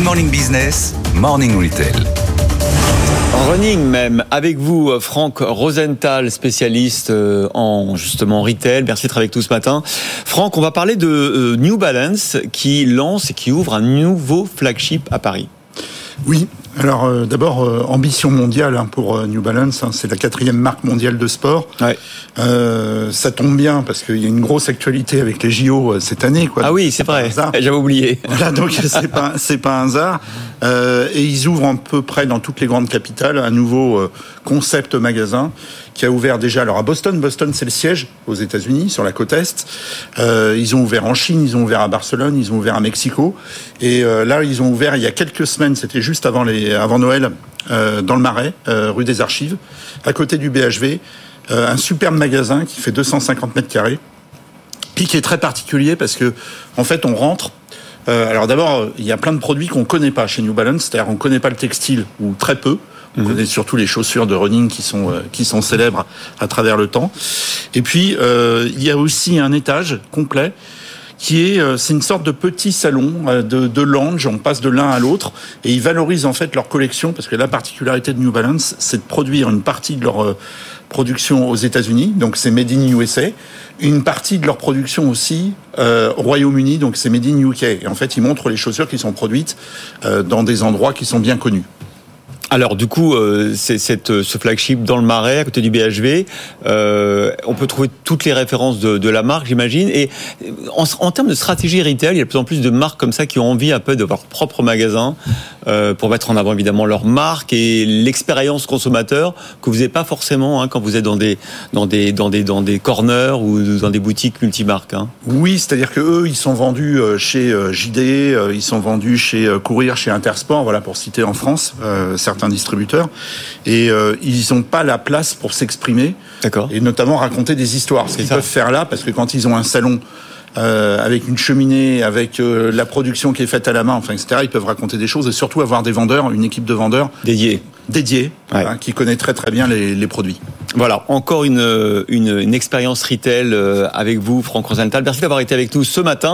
Good Morning Business, Morning Retail. Running même, avec vous Franck Rosenthal, spécialiste euh, en justement retail. Merci d'être avec nous ce matin. Franck, on va parler de euh, New Balance qui lance et qui ouvre un nouveau flagship à Paris. Oui, alors euh, d'abord euh, ambition mondiale hein, pour euh, New Balance, hein, c'est la quatrième marque mondiale de sport. Ouais. ça tombe bien parce qu'il y a une grosse actualité avec les JO cette année. Quoi. Ah oui, c'est vrai. J'avais oublié. Voilà, donc c'est pas pas un hasard. et ils ouvrent à peu près dans toutes les grandes capitales un nouveau concept magasin qui a ouvert déjà alors à Boston. Boston, c'est le siège aux États-Unis, sur la côte est. Ils ont ouvert en Chine, ils ont ouvert à Barcelone, ils ont ouvert à Mexico. Et là, ils ont ouvert il y a quelques semaines, c'était juste avant, les, avant Noël, euh, dans le Marais, euh, rue des Archives, à côté du BHV. Euh, un superbe magasin qui fait 250 mètres carrés. Puis qui est très particulier parce que, en fait, on rentre. alors d'abord, il y a plein de produits qu'on connaît pas chez New Balance, c'est-à-dire on connaît pas le textile ou très peu. On connaît surtout les chaussures de running qui sont qui sont célèbres à travers le temps. Et puis euh, il y a aussi un étage complet qui est euh, c'est une sorte de petit salon euh, de, de. On passe de l'un à l'autre et ils valorisent en fait leur collection parce que la particularité de New Balance, c'est de produire une partie de leur production aux États-Unis, donc c'est made in USA. Une partie de leur production aussi euh, au Royaume-Uni, donc c'est made in UK. Et en fait, ils montrent les chaussures qui sont produites euh, dans des endroits qui sont bien connus. Alors du coup, euh, c'est cette, ce flagship dans le Marais, à côté du BHV, euh, on peut trouver toutes les références de, de la marque, j'imagine. Et en, en, termes de stratégie retail, il y a de plus en plus de marques comme ça qui ont envie un peu de leur propre magasin euh, pour mettre en avant évidemment leur marque et l'expérience consommateur que vous n'avez pas forcément hein, quand vous êtes dans des dans des dans des dans des corners ou dans des boutiques multimarques. Hein. Oui, c'est-à-dire que eux, ils sont vendus euh, chez euh, JD, ils sont vendus chez Courir, chez Intersport, voilà pour citer en France certains distributeurs, et euh, ils n'ont pas la place pour s'exprimer, et notamment raconter des histoires. Ce qu'ils peuvent faire là, parce que quand ils ont un salon euh, avec une cheminée, avec euh, la production qui est faite à la main, enfin, etc. Ils peuvent raconter des choses et surtout avoir des vendeurs, une équipe de vendeurs dédiés, dédiés, ouais. hein, qui connaît très très bien les, les produits. Voilà, encore une, une, une expérience retail avec vous, Franck Rosenthal. Merci d'avoir été avec nous ce matin.